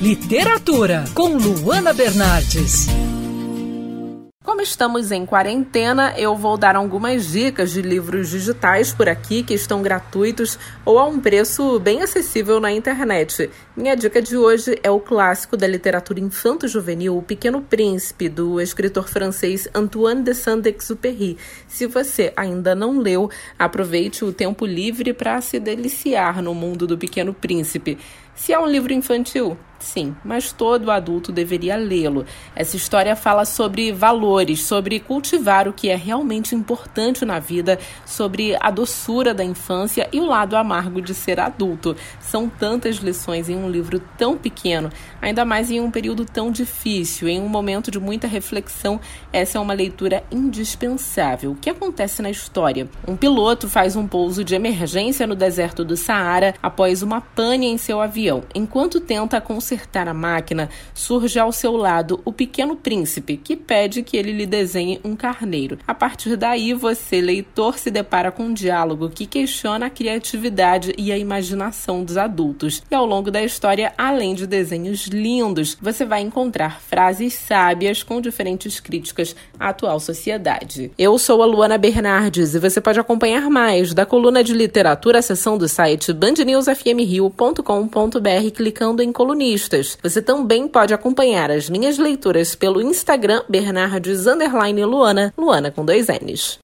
Literatura com Luana Bernardes. Como estamos em quarentena, eu vou dar algumas dicas de livros digitais por aqui que estão gratuitos ou a um preço bem acessível na internet. Minha dica de hoje é o clássico da literatura infanto-juvenil O Pequeno Príncipe, do escritor francês Antoine de Saint-Exupéry. Se você ainda não leu, aproveite o tempo livre para se deliciar no mundo do Pequeno Príncipe. Se é um livro infantil, sim, mas todo adulto deveria lê-lo. Essa história fala sobre valores, sobre cultivar o que é realmente importante na vida, sobre a doçura da infância e o lado amargo de ser adulto. São tantas lições em um livro tão pequeno, ainda mais em um período tão difícil, em um momento de muita reflexão. Essa é uma leitura indispensável. O que acontece na história? Um piloto faz um pouso de emergência no deserto do Saara após uma pane em seu avião. Enquanto tenta consertar a máquina, surge ao seu lado o pequeno príncipe, que pede que ele lhe desenhe um carneiro. A partir daí, você, leitor, se depara com um diálogo que questiona a criatividade e a imaginação dos adultos. E ao longo da história, além de desenhos lindos, você vai encontrar frases sábias com diferentes críticas à atual sociedade. Eu sou a Luana Bernardes e você pode acompanhar mais da coluna de literatura, seção do site bandnewsfmrio.com.br clicando em colunistas. Você também pode acompanhar as minhas leituras pelo Instagram Bernardes Luana, Luana com dois N's.